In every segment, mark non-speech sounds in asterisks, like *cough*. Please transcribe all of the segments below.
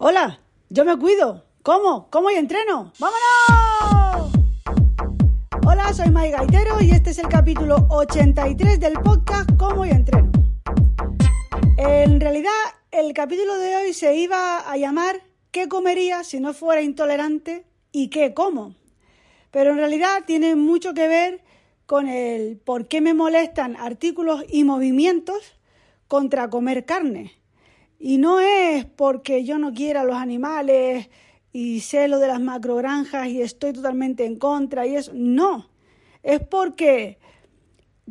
Hola, yo me cuido. ¿Cómo? ¿Cómo y entreno? ¡Vámonos! Hola, soy Mai Gaitero y este es el capítulo 83 del podcast ¿Cómo y entreno? En realidad, el capítulo de hoy se iba a llamar ¿Qué comería si no fuera intolerante y qué como? Pero en realidad tiene mucho que ver con el por qué me molestan artículos y movimientos contra comer carne. Y no es porque yo no quiera los animales y sé lo de las macrogranjas y estoy totalmente en contra y eso. No, es porque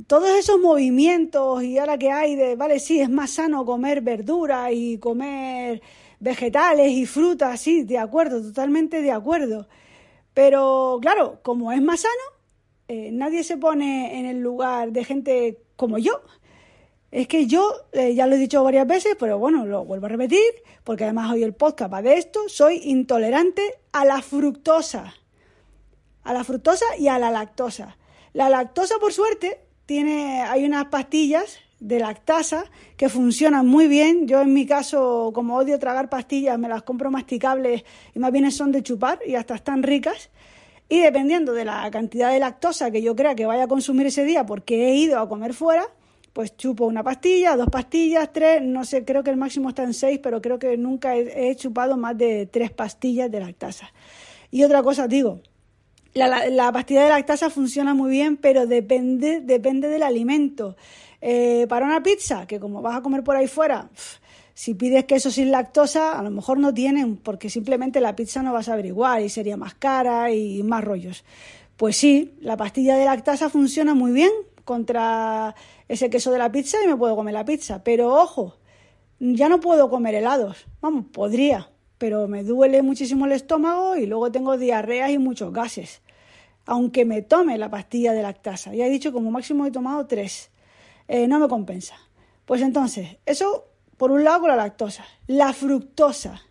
todos esos movimientos y ahora que hay de, vale, sí, es más sano comer verdura y comer vegetales y frutas, sí, de acuerdo, totalmente de acuerdo. Pero claro, como es más sano, eh, nadie se pone en el lugar de gente como yo, es que yo, eh, ya lo he dicho varias veces, pero bueno, lo vuelvo a repetir, porque además hoy el podcast va de esto, soy intolerante a la fructosa. A la fructosa y a la lactosa. La lactosa, por suerte, tiene, hay unas pastillas de lactasa que funcionan muy bien. Yo en mi caso, como odio tragar pastillas, me las compro masticables y más bien son de chupar y hasta están ricas. Y dependiendo de la cantidad de lactosa que yo crea que vaya a consumir ese día porque he ido a comer fuera, pues chupo una pastilla, dos pastillas, tres, no sé, creo que el máximo está en seis, pero creo que nunca he, chupado más de tres pastillas de lactasa. Y otra cosa digo, la, pastilla de lactasa funciona muy bien, pero depende, depende del alimento. Eh, para una pizza, que como vas a comer por ahí fuera, si pides queso sin lactosa, a lo mejor no tienen, porque simplemente la pizza no vas a averiguar y sería más cara y más rollos. Pues sí, la pastilla de lactasa funciona muy bien contra ese queso de la pizza y me puedo comer la pizza. Pero ojo, ya no puedo comer helados. Vamos, podría, pero me duele muchísimo el estómago y luego tengo diarreas y muchos gases. Aunque me tome la pastilla de lactasa. Ya he dicho como máximo he tomado tres. Eh, no me compensa. Pues entonces, eso por un lado con la lactosa. La fructosa,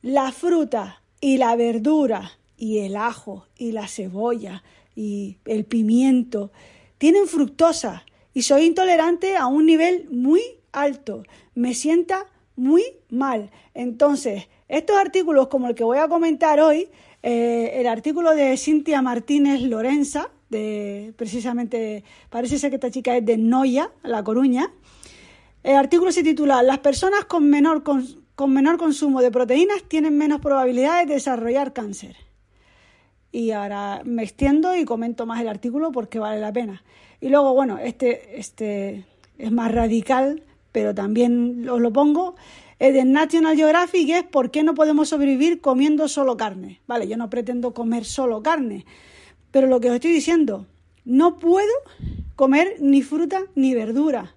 la fruta y la verdura y el ajo y la cebolla y el pimiento tienen fructosa y soy intolerante a un nivel muy alto. Me sienta muy mal. Entonces, estos artículos como el que voy a comentar hoy, eh, el artículo de Cintia Martínez Lorenza, de precisamente, parece ser que esta chica es de Noya, La Coruña. El artículo se titula Las personas con menor, con menor consumo de proteínas tienen menos probabilidades de desarrollar cáncer y ahora me extiendo y comento más el artículo porque vale la pena. Y luego, bueno, este, este es más radical, pero también os lo pongo. Es de National Geographic, es ¿por qué no podemos sobrevivir comiendo solo carne? Vale, yo no pretendo comer solo carne, pero lo que os estoy diciendo, no puedo comer ni fruta ni verdura.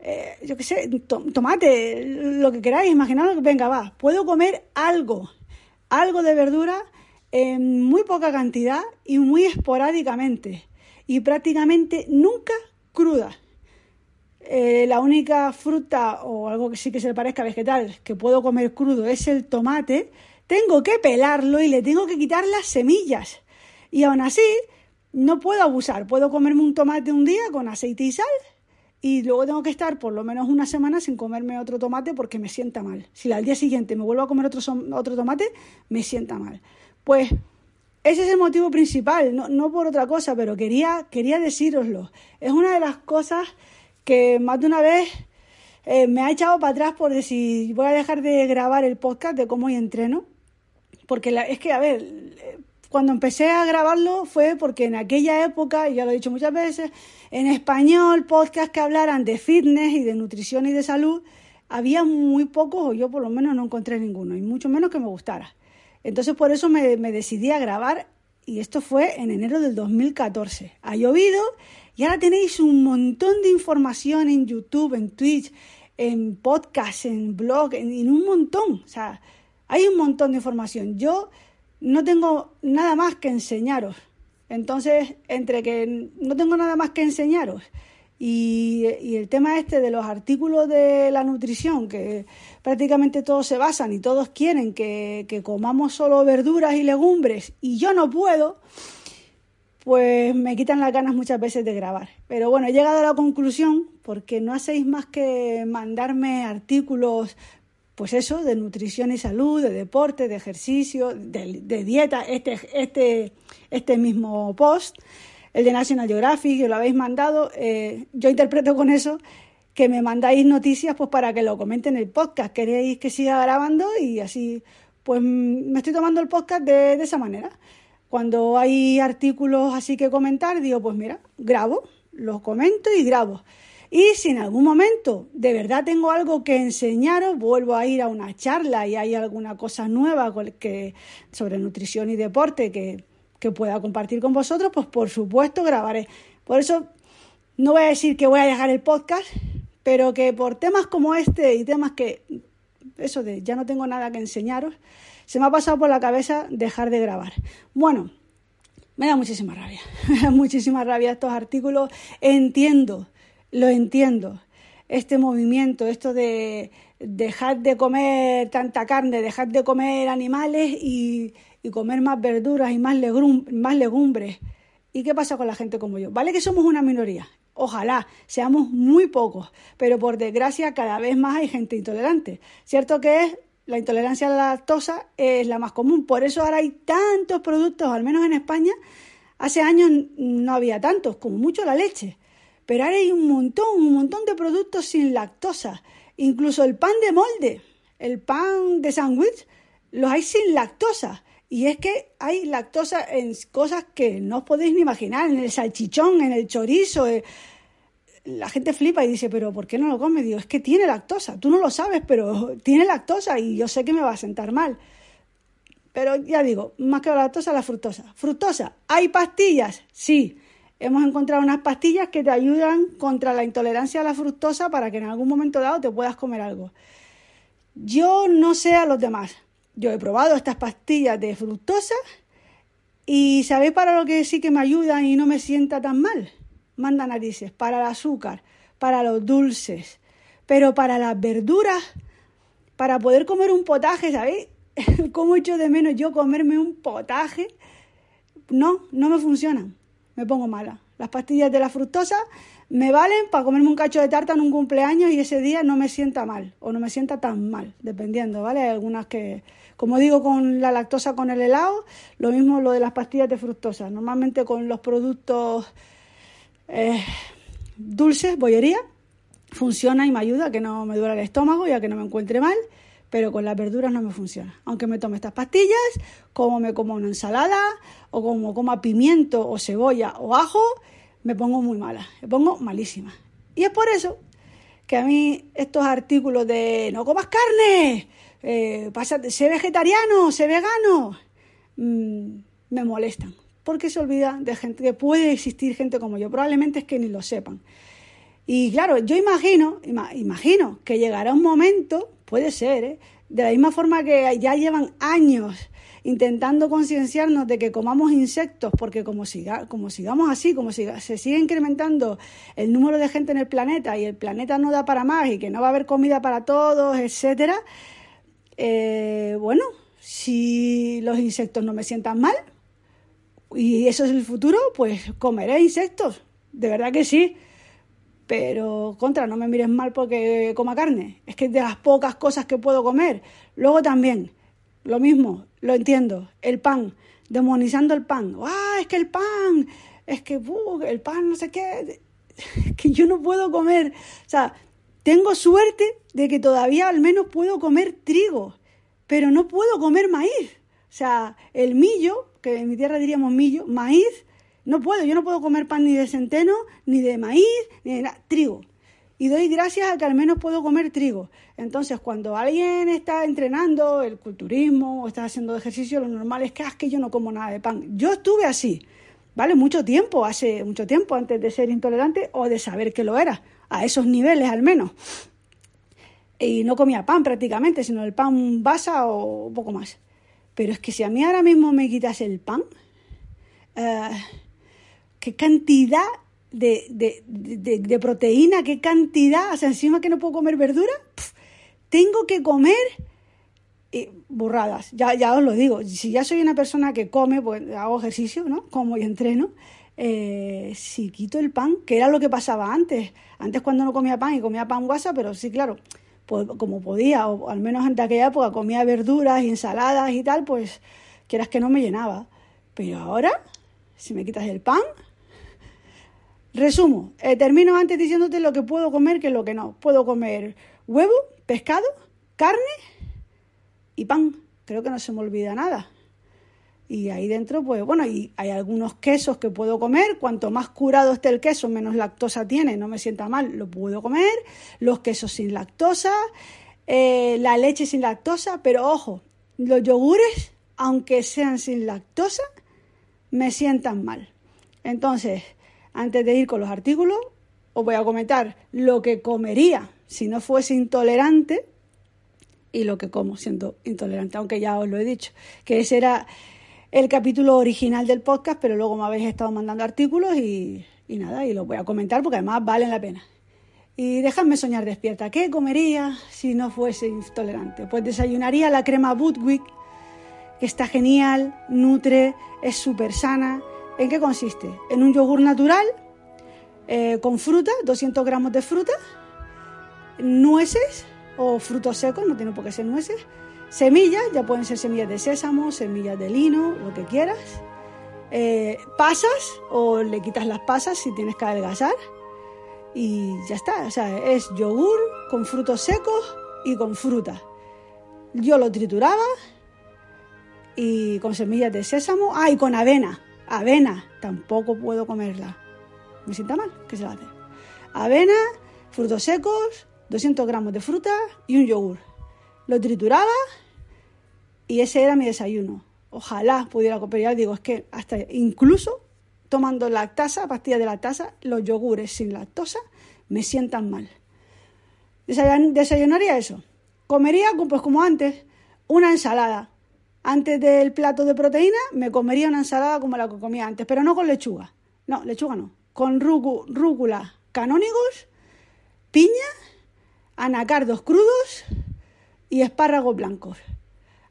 Eh, yo qué sé, tomate, lo que queráis, imaginaos, venga, va, puedo comer algo, algo de verdura en muy poca cantidad y muy esporádicamente y prácticamente nunca cruda. Eh, la única fruta o algo que sí que se le parezca vegetal que puedo comer crudo es el tomate. Tengo que pelarlo y le tengo que quitar las semillas. Y aún así, no puedo abusar. Puedo comerme un tomate un día con aceite y sal y luego tengo que estar por lo menos una semana sin comerme otro tomate porque me sienta mal. Si al día siguiente me vuelvo a comer otro, otro tomate, me sienta mal. Pues ese es el motivo principal, no, por otra cosa, pero quería, quería decíroslo. Es una de las cosas que más de una vez eh, me ha echado para atrás por decir, voy a dejar de grabar el podcast de cómo y entreno. Porque es que, a ver, cuando empecé a grabarlo fue porque en aquella época, y ya lo he dicho muchas veces, en español, podcast que hablaran de fitness y de nutrición y de salud, había muy pocos, o yo por lo menos no encontré ninguno, y mucho menos que me gustara. Entonces por eso me, decidí a grabar y esto fue en enero del 2014. Ha llovido y ahora tenéis un montón de información en YouTube, en Twitch, en podcast, en blog, en, un montón. O sea, hay un montón de información. Yo no tengo nada más que enseñaros. Entonces, entre que no tengo nada más que enseñaros y, el tema este de los artículos de la nutrición, que prácticamente todos se basan y todos quieren que, comamos solo verduras y legumbres y yo no puedo, pues me quitan las ganas muchas veces de grabar. Pero bueno, he llegado a la conclusión, porque no hacéis más que mandarme artículos pues eso, de nutrición y salud, de deporte, de ejercicio, de, dieta, este, este, este mismo post, el de National Geographic, que lo habéis mandado, eh, yo interpreto con eso que me mandáis noticias pues para que lo comenten en el podcast, queréis que siga grabando y así pues me estoy tomando el podcast de, esa manera. Cuando hay artículos así que comentar, digo, pues mira, grabo, los comento y grabo. Y si en algún momento de verdad tengo algo que enseñaros, vuelvo a ir a una charla y hay alguna cosa nueva que, sobre nutrición y deporte que, que pueda compartir con vosotros, pues por supuesto grabaré. Por eso no voy a decir que voy a dejar el podcast, pero que por temas como este y temas que, eso de ya no tengo nada que enseñaros, se me ha pasado por la cabeza dejar de grabar. Bueno, me da muchísima rabia, *laughs* me da muchísima rabia estos artículos. Entiendo lo entiendo. Este movimiento, esto de dejar de comer tanta carne, dejar de comer animales y, comer más verduras y más, más legumbres. ¿Y qué pasa con la gente como yo? Vale que somos una minoría, ojalá seamos muy pocos, pero por desgracia cada vez más hay gente intolerante. Cierto que es la intolerancia a la lactosa es la más común, por eso ahora hay tantos productos, al menos en España, hace años no había tantos, como mucho la leche. Pero ahora hay un montón, un montón de productos sin lactosa. Incluso el pan de molde, el pan de sándwich, los hay sin lactosa. Y es que hay lactosa en cosas que no os podéis ni imaginar, en el salchichón, en el chorizo. Eh. La gente flipa y dice, pero ¿por qué no lo comes? Digo, es que tiene lactosa. Tú no lo sabes, pero tiene lactosa y yo sé que me va a sentar mal. Pero ya digo, más que la lactosa, la fructosa. Fructosa, ¿hay pastillas? Sí hemos encontrado unas pastillas que te ayudan contra la intolerancia a la fructosa para que en algún momento dado te puedas comer algo. Yo no sé a los demás. Yo he probado estas pastillas de fructosa y ¿sabéis para lo que sí que me ayudan y no me sienta tan mal? Manda narices, para el azúcar, para los dulces, pero para las verduras, para poder comer un potaje, ¿sabéis? *laughs* ¿Cómo echo de menos yo comerme un potaje? No, no me funcionan me pongo mala. Las pastillas de la fructosa me valen para comerme un cacho de tarta en un cumpleaños y ese día no me sienta mal o no me sienta tan mal, dependiendo, ¿vale? Hay algunas que, como digo con la lactosa con el helado, lo mismo lo de las pastillas de fructosa. Normalmente con los productos eh, dulces, bollería, funciona y me ayuda a que no me duela el estómago y a que no me encuentre mal pero con las verduras no me funciona. Aunque me tome estas pastillas, como me como una ensalada, o como coma pimiento o cebolla o ajo, me pongo muy mala, me pongo malísima. Y es por eso que a mí estos artículos de no comas carne, eh, sé vegetariano, sé vegano, mm, me molestan. Porque se olvida de gente que puede existir gente como yo. Probablemente es que ni lo sepan. Y claro, yo imagino, imagino que llegará un momento Puede ser, ¿eh? De la misma forma que ya llevan años intentando concienciarnos de que comamos insectos, porque como, siga, como sigamos así, como se sigue incrementando el número de gente en el planeta y el planeta no da para más y que no va a haber comida para todos, etcétera, eh, bueno, si los insectos no me sientan mal y eso es el futuro, pues comeré insectos, de verdad que sí pero contra, no me mires mal porque coma carne, es que es de las pocas cosas que puedo comer. Luego también, lo mismo, lo entiendo, el pan, demonizando el pan. ¡Ah, es que el pan! Es que el pan no sé qué, que yo no puedo comer. O sea, tengo suerte de que todavía al menos puedo comer trigo, pero no puedo comer maíz. O sea, el millo, que en mi tierra diríamos millo, maíz, no puedo, yo no puedo comer pan ni de centeno, ni de maíz, ni de nada, trigo. Y doy gracias a que al menos puedo comer trigo. Entonces, cuando alguien está entrenando el culturismo o está haciendo ejercicio, lo normal es que, ah, es que yo no como nada de pan. Yo estuve así, ¿vale? Mucho tiempo, hace mucho tiempo antes de ser intolerante o de saber que lo era, a esos niveles al menos. Y no comía pan prácticamente, sino el pan basa o poco más. Pero es que si a mí ahora mismo me quitas el pan, eh, qué cantidad de, proteína, qué cantidad, o sea, encima que no puedo comer verdura, tengo que comer eh, burradas, ya, ya os lo digo, si ya soy una persona que come, pues hago ejercicio, ¿no? Como y entreno, eh, si quito el pan, que era lo que pasaba antes, antes cuando no comía pan y comía pan guasa, pero sí, claro, pues, como podía, o al menos en aquella época comía verduras y ensaladas y tal, pues quieras que no me llenaba. Pero ahora, si me quitas el pan, Resumo, eh, termino antes diciéndote lo que puedo comer que lo que no. Puedo comer huevo, pescado, carne y pan. Creo que no se me olvida nada. Y ahí dentro, pues bueno, y hay algunos quesos que puedo comer. Cuanto más curado esté el queso, menos lactosa tiene, no me sienta mal, lo puedo comer. Los quesos sin lactosa, eh, la leche sin lactosa, pero ojo, los yogures, aunque sean sin lactosa, me sientan mal. Entonces, antes de ir con los artículos, os voy a comentar lo que comería si no fuese intolerante y lo que como siendo intolerante, aunque ya os lo he dicho, que ese era el capítulo original del podcast, pero luego me habéis estado mandando artículos y, nada, y los voy a comentar porque además valen la pena. Y dejadme soñar despierta. ¿Qué comería si no fuese intolerante? Pues desayunaría la crema Budwig, que está genial, nutre, es súper sana ¿En qué consiste? En un yogur natural eh, con fruta, 200 gramos de fruta, nueces o frutos secos, no tiene por qué ser nueces, semillas, ya pueden ser semillas de sésamo, semillas de lino, lo que quieras, eh, pasas o le quitas las pasas si tienes que adelgazar y ya está, o sea, es yogur con frutos secos y con fruta. Yo lo trituraba y con semillas de sésamo, ah, y con avena, Avena, tampoco puedo comerla. Me sienta mal, ¿qué se la hace? Avena, frutos secos, 200 gramos de fruta y un yogur. Lo trituraba y ese era mi desayuno. Ojalá pudiera comer. digo, es que hasta incluso tomando lactasa, pastillas de lactasa, los yogures sin lactosa me sientan mal. Desayunaría eso. Comería, pues como antes, una ensalada antes del plato de proteína me comería una ensalada como la que comía antes, pero no con lechuga. No, lechuga no. Con rúcula, canónigos, piña, anacardos crudos y espárragos blancos.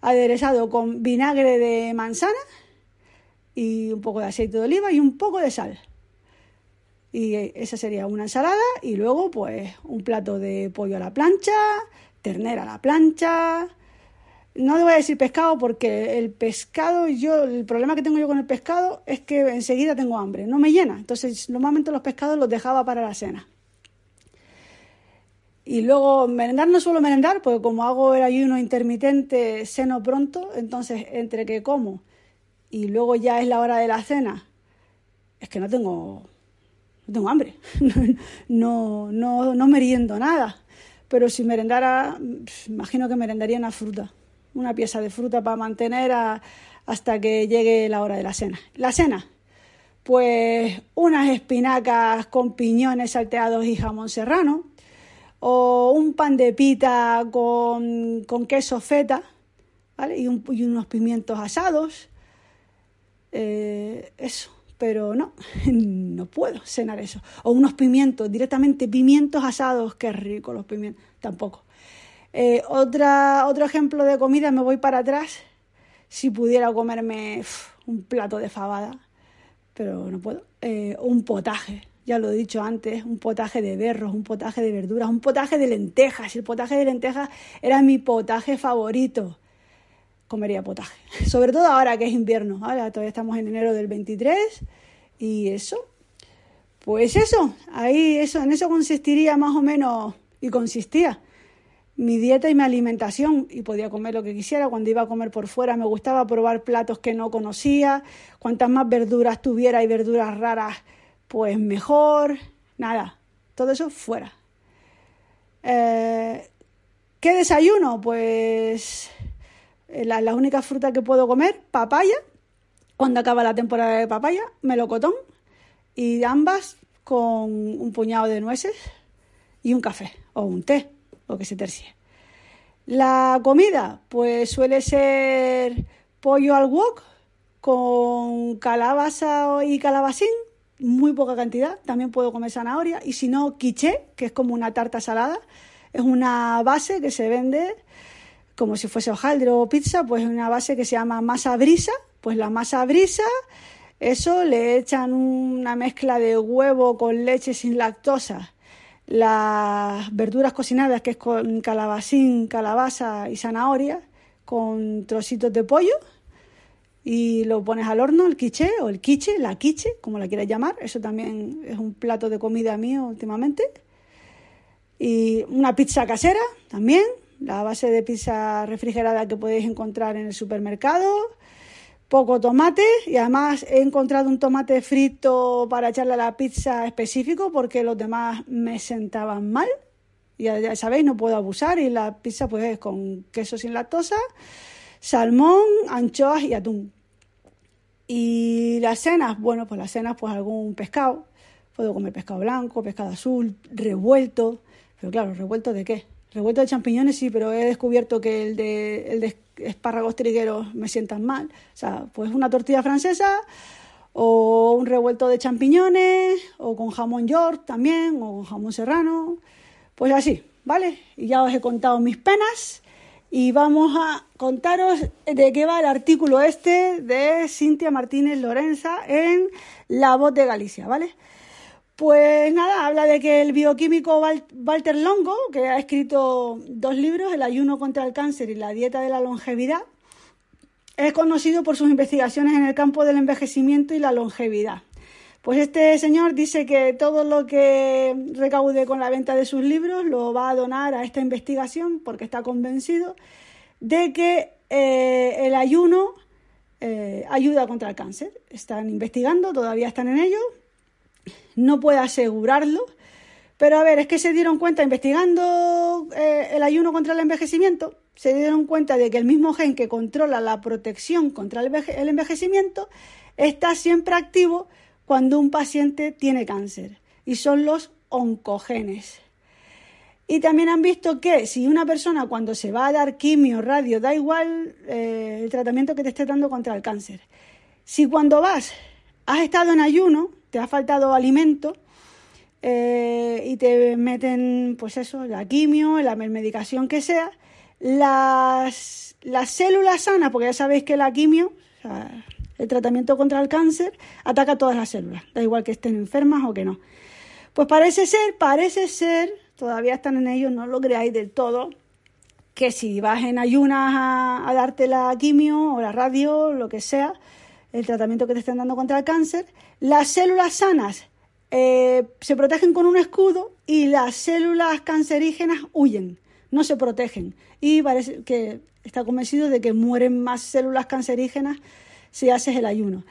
Aderezado con vinagre de manzana y un poco de aceite de oliva y un poco de sal. Y esa sería una ensalada y luego pues un plato de pollo a la plancha, ternera a la plancha, no le voy a decir pescado porque el pescado, yo, el problema que tengo yo con el pescado es que enseguida tengo hambre, no me llena. Entonces, normalmente los pescados los dejaba para la cena. Y luego merendar no suelo merendar, porque como hago el ayuno intermitente, ceno pronto, entonces entre que como y luego ya es la hora de la cena, es que no tengo, no tengo hambre, *laughs* no, no, no meriendo nada. Pero si merendara, imagino que merendaría una fruta una pieza de fruta para mantener hasta que llegue la hora de la cena. La cena, pues unas espinacas con piñones salteados y jamón serrano, o un pan de pita con, queso feta, ¿vale? Y, unos pimientos asados. Eh, eso, pero no, *laughs* no puedo cenar eso. O unos pimientos, directamente pimientos asados, qué rico los pimientos, tampoco. Eh, otra, otro ejemplo de comida, me voy para atrás. Si pudiera comerme un plato de fabada, pero no puedo. Eh, un potaje, ya lo he dicho antes, un potaje de berros, un potaje de verduras, un potaje de lentejas. El potaje de lentejas era mi potaje favorito. Comería potaje. *laughs* Sobre todo ahora que es invierno. Ahora todavía estamos en enero del 23 y eso. Pues eso, ahí eso, en eso consistiría más o menos y consistía mi dieta y mi alimentación y podía comer lo que quisiera. Cuando iba a comer por fuera me gustaba probar platos que no conocía. Cuantas más verduras tuviera y verduras raras, pues mejor. Nada, todo eso fuera. Eh, ¿Qué desayuno? Pues eh, la, la, única fruta que puedo comer, papaya. Cuando acaba la temporada de papaya, melocotón. Y ambas con un puñado de nueces y un café o un té o que se tercie. La comida, pues suele ser pollo al wok con calabaza y calabacín, muy poca cantidad. También puedo comer zanahoria. Y si no, quiché, que es como una tarta salada. Es una base que se vende como si fuese hojaldre o pizza, pues una base que se llama masa brisa. Pues la masa brisa, eso le echan una mezcla de huevo con leche sin lactosa las verduras cocinadas, que es con calabacín, calabaza y zanahoria, con trocitos de pollo y lo pones al horno, el quiche o el quiche, la quiche, como la quieras llamar. Eso también es un plato de comida mío últimamente. Y una pizza casera también, la base de pizza refrigerada que podéis encontrar en el supermercado. Poco tomate y además he encontrado un tomate frito para echarle a la pizza específico porque los demás me sentaban mal. Ya, ya sabéis, no puedo abusar y la pizza pues es con queso sin lactosa, salmón, anchoas y atún. Y las cenas, bueno, pues las cenas, pues algún pescado. Puedo comer pescado blanco, pescado azul, revuelto. Pero claro, ¿revuelto de qué? Revuelto de champiñones sí, pero he descubierto que el de, el de espárragos trigueros me sientan mal. O sea, pues una tortilla francesa o un revuelto de champiñones o con jamón york también o con jamón serrano. Pues así, ¿vale? Y ya os he contado mis penas y vamos a contaros de qué va el artículo este de Cintia Martínez Lorenza en La Voz de Galicia, ¿vale? Pues nada, habla de que el bioquímico Walter Longo, que ha escrito dos libros, El ayuno contra el cáncer y La dieta de la longevidad, es conocido por sus investigaciones en el campo del envejecimiento y la longevidad. Pues este señor dice que todo lo que recaude con la venta de sus libros lo va a donar a esta investigación porque está convencido de que eh, el ayuno eh, ayuda contra el cáncer. Están investigando, todavía están en ello. No puede asegurarlo, pero a ver, es que se dieron cuenta investigando eh, el ayuno contra el envejecimiento, se dieron cuenta de que el mismo gen que controla la protección contra el envejecimiento está siempre activo cuando un paciente tiene cáncer y son los oncogenes. Y también han visto que si una persona cuando se va a dar quimio, radio, da igual eh, el tratamiento que te esté dando contra el cáncer. Si cuando vas has estado en ayuno, te ha faltado alimento eh, y te meten, pues eso, la quimio, la medicación que sea, las, las células sanas, porque ya sabéis que la quimio, el tratamiento contra el cáncer ataca todas las células, da igual que estén enfermas o que no. Pues parece ser, parece ser, todavía están en ello, no lo creáis del todo, que si vas en ayunas a, darte la quimio o la radio, lo que sea, el tratamiento que te estén dando contra el cáncer, las células sanas eh, se protegen con un escudo y las células cancerígenas huyen, no se protegen. Y parece que está convencido de que mueren más células cancerígenas si haces el ayuno.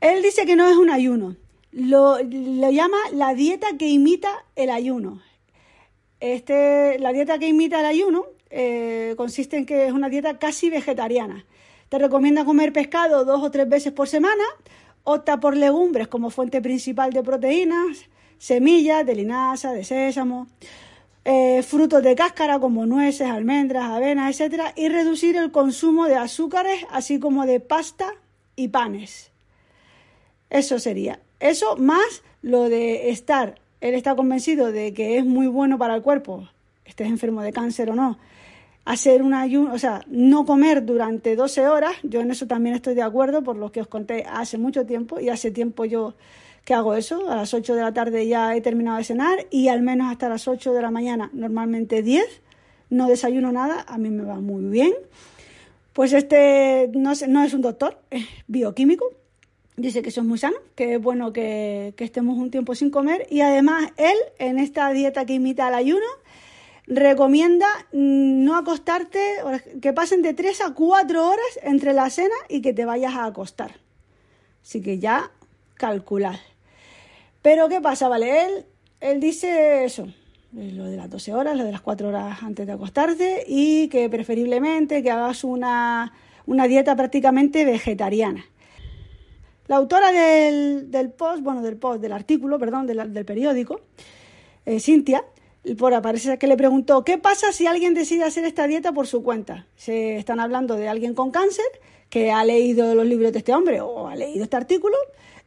Él dice que no es un ayuno, lo, llama la dieta que imita el ayuno. Este, la dieta que imita el ayuno eh, consiste en que es una dieta casi vegetariana. Te recomienda comer pescado dos o tres veces por semana, opta por legumbres como fuente principal de proteínas, semillas de linaza, de sésamo, eh, frutos de cáscara como nueces, almendras, avenas, etc. y reducir el consumo de azúcares, así como de pasta, y panes. Eso sería. Eso más lo de estar, él está convencido de que es muy bueno para el cuerpo, estés enfermo de cáncer o no, hacer un ayuno, o sea, no comer durante 12 horas, yo en eso también estoy de acuerdo, por lo que os conté hace mucho tiempo, y hace tiempo yo que hago eso, a las 8 de la tarde ya he terminado de cenar y al menos hasta las 8 de la mañana, normalmente 10, no desayuno nada, a mí me va muy bien. Pues este no es, no es un doctor, es bioquímico. Dice que eso es muy sano, que es bueno que, estemos un tiempo sin comer. Y además él, en esta dieta que imita al ayuno, recomienda no acostarte, que pasen de 3 a 4 horas entre la cena y que te vayas a acostar. Así que ya calculad. Pero ¿qué pasa? Vale, él, él dice eso, eh, lo de las 12 horas, lo de las 4 horas antes de acostarte y que preferiblemente que hagas una, dieta prácticamente vegetariana. La autora del, post, bueno, del post, del artículo, perdón, del, periódico, eh, Cintia, por aparece que le preguntó, ¿qué pasa si alguien decide hacer esta dieta por su cuenta? Se están hablando de alguien con cáncer que ha leído los libros de este hombre o ha leído este artículo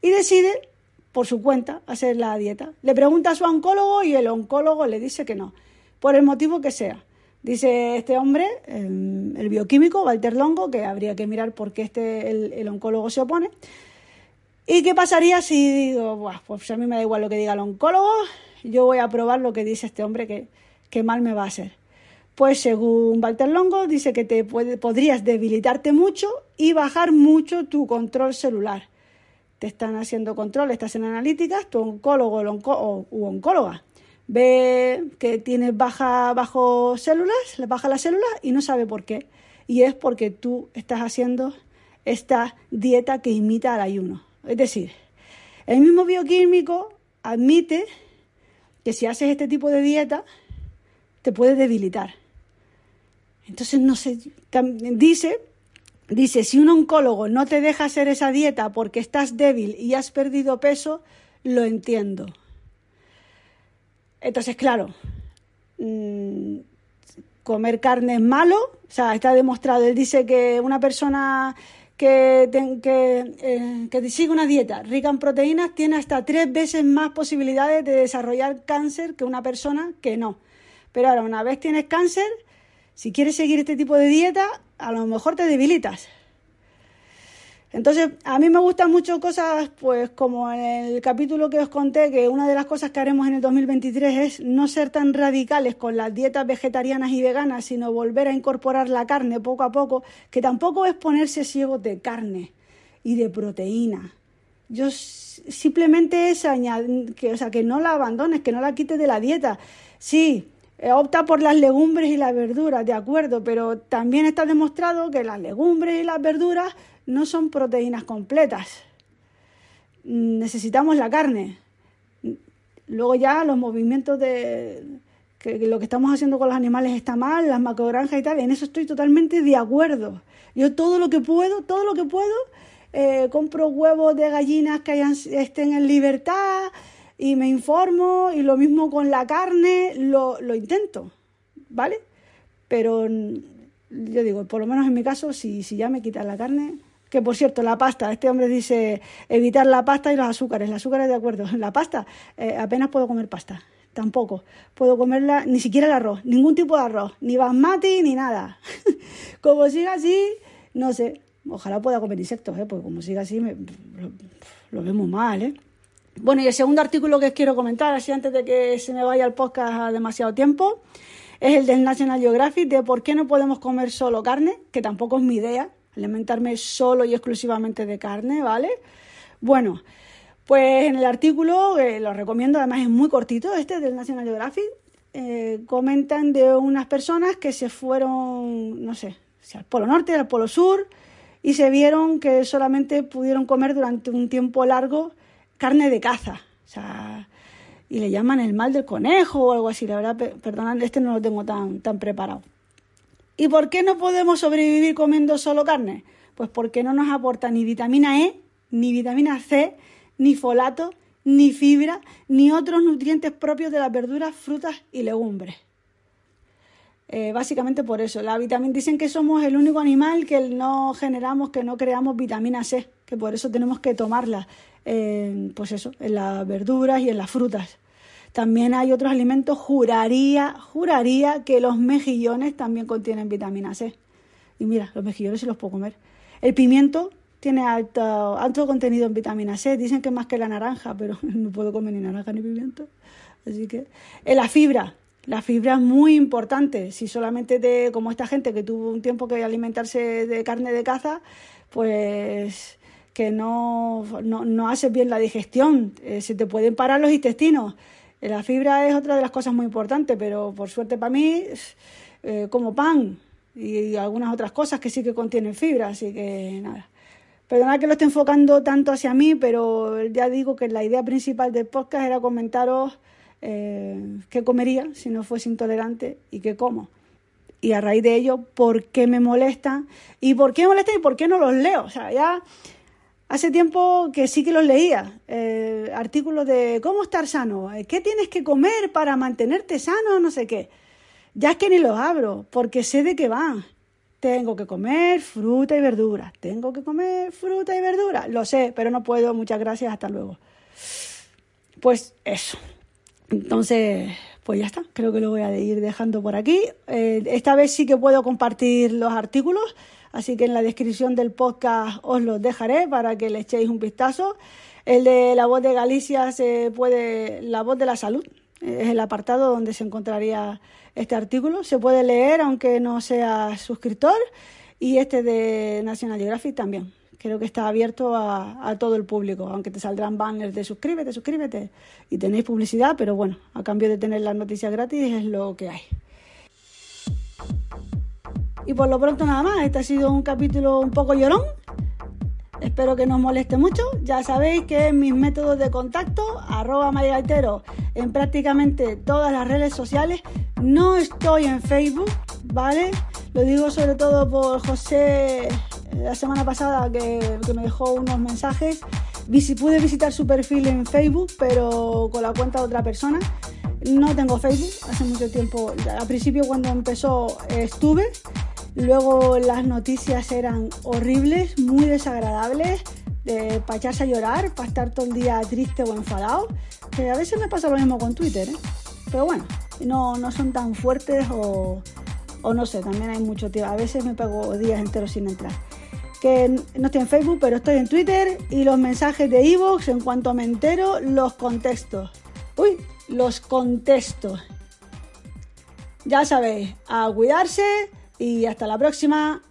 y decide por su cuenta hacer la dieta. Le pregunta a su oncólogo y el oncólogo le dice que no, por el motivo que sea. Dice este hombre, el, bioquímico Walter Longo, que habría que mirar por qué este, el, oncólogo se opone. ¿Y qué pasaría si digo, pues a mí me da igual lo que diga el oncólogo, yo voy a probar lo que dice este hombre que, mal me va a hacer. Pues según Walter Longo dice que te puede, podrías debilitarte mucho y bajar mucho tu control celular. Te están haciendo control, estás en analíticas, tu oncólogo o, u oncóloga ve que tienes baja bajo células, baja las células y no sabe por qué. Y es porque tú estás haciendo esta dieta que imita al ayuno. Es decir, el mismo bioquímico admite que si haces este tipo de dieta te puede debilitar. Entonces, no sé, dice, dice, si un oncólogo no te deja hacer esa dieta porque estás débil y has perdido peso, lo entiendo. Entonces, claro, mm, comer carne es malo, o sea, está demostrado. Él dice que una persona que, que, eh, que, sigue una dieta rica en proteínas tiene hasta tres veces más posibilidades de desarrollar cáncer que una persona que no. Pero ahora, una vez tienes cáncer, si quieres seguir este tipo de dieta, a lo mejor te debilitas. Entonces, a mí me gustan mucho cosas, pues como en el capítulo que os conté, que una de las cosas que haremos en el 2023 es no ser tan radicales con las dietas vegetarianas y veganas, sino volver a incorporar la carne poco a poco, que tampoco es ponerse ciego de carne y de proteína. Yo simplemente es añadir, que, o sea, que no la abandones, que no la quites de la dieta. Sí, eh, opta por las legumbres y las verduras, de acuerdo, pero también está demostrado que las legumbres y las verduras no son proteínas completas. Necesitamos la carne. Luego ya los movimientos de que lo que estamos haciendo con los animales está mal, las macrogranjas y tal, en eso estoy totalmente de acuerdo. Yo todo lo que puedo, todo lo que puedo, eh, compro huevos de gallinas que hayan, estén en libertad, y me informo y lo mismo con la carne, lo, lo intento, ¿vale? Pero yo digo, por lo menos en mi caso, si, si ya me quitan la carne, que por cierto, la pasta, este hombre dice evitar la pasta y los azúcares, los azúcares de acuerdo, *laughs* la pasta, eh, apenas puedo comer pasta, tampoco, puedo comerla, ni siquiera el arroz, ningún tipo de arroz, ni basmati ni nada, *laughs* como siga así, no sé, ojalá pueda comer insectos, ¿eh? porque como siga así me, lo, muy mal, ¿eh? Bueno, y el segundo artículo que quiero comentar, así antes de que se me vaya el podcast a demasiado tiempo, es el del National Geographic de por qué no podemos comer solo carne, que tampoco es mi idea, alimentarme solo y exclusivamente de carne, ¿vale? Bueno, pues en el artículo, eh, lo recomiendo, además es muy cortito, este del National Geographic, eh, comentan de unas personas que se fueron, no sé, al Polo Norte, al Polo Sur, y se vieron que solamente pudieron comer durante un tiempo largo carne de caza. O sea, y le llaman el mal del conejo o algo así. La verdad, perdonad, este no lo tengo tan, tan preparado. ¿Y por qué no podemos sobrevivir comiendo solo carne? Pues porque no nos aporta ni vitamina E, ni vitamina C, ni folato, ni fibra, ni otros nutrientes propios de las verduras, frutas y legumbres. Eh, básicamente por eso. La vitamina, dicen que somos el único animal que no generamos, que no creamos vitamina C, que por eso tenemos que tomarla pues eso, en las verduras y en las frutas. También hay otros alimentos, juraría, juraría que los mejillones también contienen vitamina C. Y mira, los mejillones sí los puedo comer. El pimiento tiene alto, alto contenido en vitamina C, dicen que más que la naranja, pero *laughs* no puedo comer ni naranja ni pimiento. Así que, en la fibra, la fibra es muy importante. Si solamente te, como esta gente que tuvo un tiempo que alimentarse de carne de caza, pues que no, no, haces bien la digestión, eh, se te pueden parar los intestinos. La fibra es otra de las cosas muy importantes, pero por suerte para mí, eh, como pan y, algunas otras cosas que sí que contienen fibra, así que nada. Perdona que lo esté enfocando tanto hacia mí, pero ya digo que la idea principal del podcast era comentaros eh, qué comería si no fuese intolerante y qué como. Y a raíz de ello, por qué me molestan y por qué me molestan y por qué no los leo. O sea, ya Hace tiempo que sí que los leía, eh, artículos de cómo estar sano, eh, qué tienes que comer para mantenerte sano, no sé qué. Ya es que ni los abro, porque sé de qué van. Tengo que comer fruta y verdura, tengo que comer fruta y verdura, lo sé, pero no puedo, muchas gracias, hasta luego. Pues eso. Entonces, pues ya está, creo que lo voy a ir dejando por aquí. Eh, esta vez sí que puedo compartir los artículos Así que en la descripción del podcast os los dejaré para que le echéis un vistazo. El de la voz de Galicia se puede, la voz de la salud, es el apartado donde se encontraría este artículo. Se puede leer aunque no sea suscriptor y este de National Geographic también. Creo que está abierto a, todo el público, aunque te saldrán banners de suscríbete, suscríbete y tenéis publicidad, pero bueno, a cambio de tener las noticias gratis es lo que hay. Y por lo pronto nada más, este ha sido un capítulo un poco llorón. Espero que no os moleste mucho. Ya sabéis que mis métodos de contacto, arroba maygaitero, en prácticamente todas las redes sociales. No estoy en Facebook, ¿vale? Lo digo sobre todo por José la semana pasada que, me dejó unos mensajes. Pude visitar su perfil en Facebook, pero con la cuenta de otra persona. No tengo Facebook, hace mucho tiempo. Al principio cuando empezó estuve, Luego las noticias eran horribles, muy desagradables, para echarse a llorar, para estar todo el día triste o enfadado. Que a veces me pasa lo mismo con Twitter, ¿eh? pero bueno, no, no son tan fuertes o, o no sé, también hay mucho tiempo. A veces me pego días enteros sin entrar. Que no estoy en Facebook, pero estoy en Twitter y los mensajes de Evox, en cuanto me entero, los contesto. Uy, los contesto. Ya sabéis, a cuidarse y hasta la próxima.